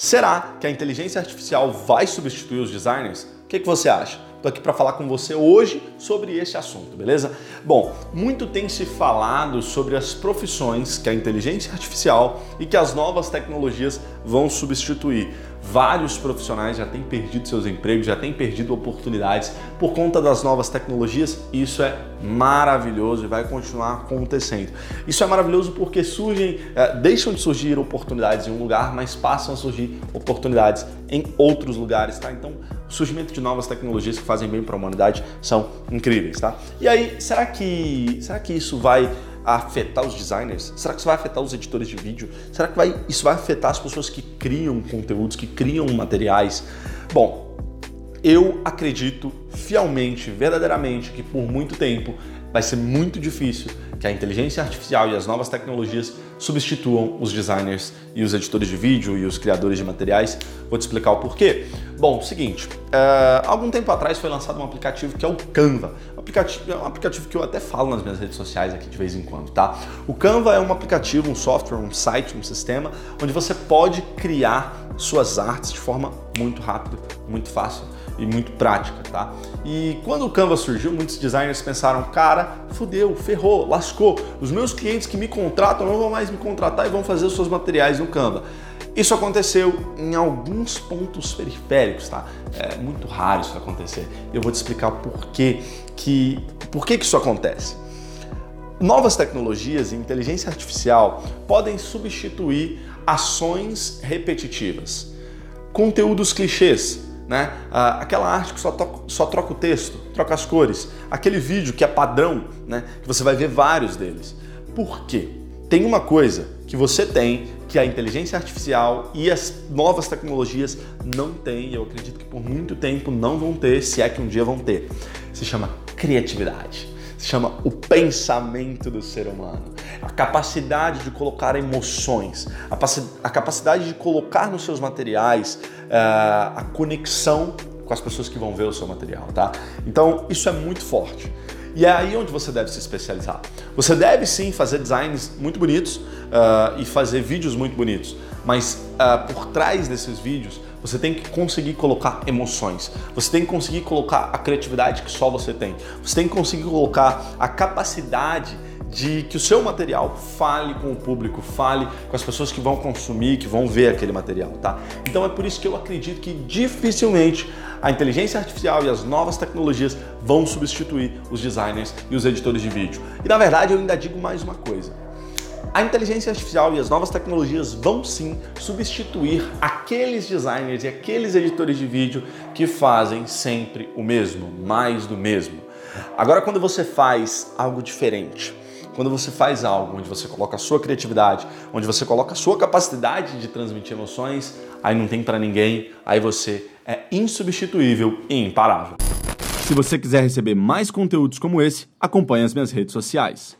Será que a inteligência artificial vai substituir os designers? O que, que você acha? Estou aqui para falar com você hoje sobre esse assunto, beleza? Bom, muito tem se falado sobre as profissões que a inteligência artificial e que as novas tecnologias vão substituir. Vários profissionais já têm perdido seus empregos, já têm perdido oportunidades por conta das novas tecnologias. Isso é maravilhoso e vai continuar acontecendo. Isso é maravilhoso porque surgem, é, deixam de surgir oportunidades em um lugar, mas passam a surgir oportunidades em outros lugares, tá? Então, o surgimento de novas tecnologias que fazem bem para a humanidade são incríveis, tá? E aí, será que, será que isso vai afetar os designers? Será que isso vai afetar os editores de vídeo? Será que vai, isso vai afetar as pessoas que criam conteúdos, que criam materiais? Bom, eu acredito fielmente, verdadeiramente, que por muito tempo vai ser muito difícil que a inteligência artificial e as novas tecnologias substituam os designers e os editores de vídeo e os criadores de materiais. Vou te explicar o porquê. Bom, seguinte, uh, algum tempo atrás foi lançado um aplicativo que é o Canva. Aplicativo, é um aplicativo que eu até falo nas minhas redes sociais aqui de vez em quando, tá? O Canva é um aplicativo, um software, um site, um sistema onde você pode criar suas artes de forma muito rápida, muito fácil e muito prática, tá? E quando o Canva surgiu, muitos designers pensaram, cara, fudeu, ferrou, lascou. Os meus clientes que me contratam não vão mais me contratar e vão fazer os seus materiais no Canva. Isso aconteceu em alguns pontos periféricos, tá? É muito raro isso acontecer. Eu vou te explicar por que, que, por que, que isso acontece. Novas tecnologias e inteligência artificial podem substituir ações repetitivas, conteúdos clichês, né? Ah, aquela arte que só, só troca o texto, troca as cores, aquele vídeo que é padrão, né? que você vai ver vários deles. Por quê? Tem uma coisa que você tem que a inteligência artificial e as novas tecnologias não têm, eu acredito que por muito tempo não vão ter, se é que um dia vão ter. Se chama criatividade se chama o pensamento do ser humano. A capacidade de colocar emoções, a capacidade de colocar nos seus materiais uh, a conexão com as pessoas que vão ver o seu material, tá? Então, isso é muito forte. E é aí onde você deve se especializar. Você deve sim fazer designs muito bonitos uh, e fazer vídeos muito bonitos, mas uh, por trás desses vídeos você tem que conseguir colocar emoções. Você tem que conseguir colocar a criatividade que só você tem. Você tem que conseguir colocar a capacidade de que o seu material fale com o público, fale com as pessoas que vão consumir, que vão ver aquele material, tá? Então é por isso que eu acredito que dificilmente a inteligência artificial e as novas tecnologias vão substituir os designers e os editores de vídeo. E na verdade eu ainda digo mais uma coisa. A inteligência artificial e as novas tecnologias vão sim substituir aqueles designers e aqueles editores de vídeo que fazem sempre o mesmo, mais do mesmo. Agora, quando você faz algo diferente, quando você faz algo onde você coloca a sua criatividade, onde você coloca a sua capacidade de transmitir emoções, aí não tem para ninguém, aí você é insubstituível e imparável. Se você quiser receber mais conteúdos como esse, acompanhe as minhas redes sociais.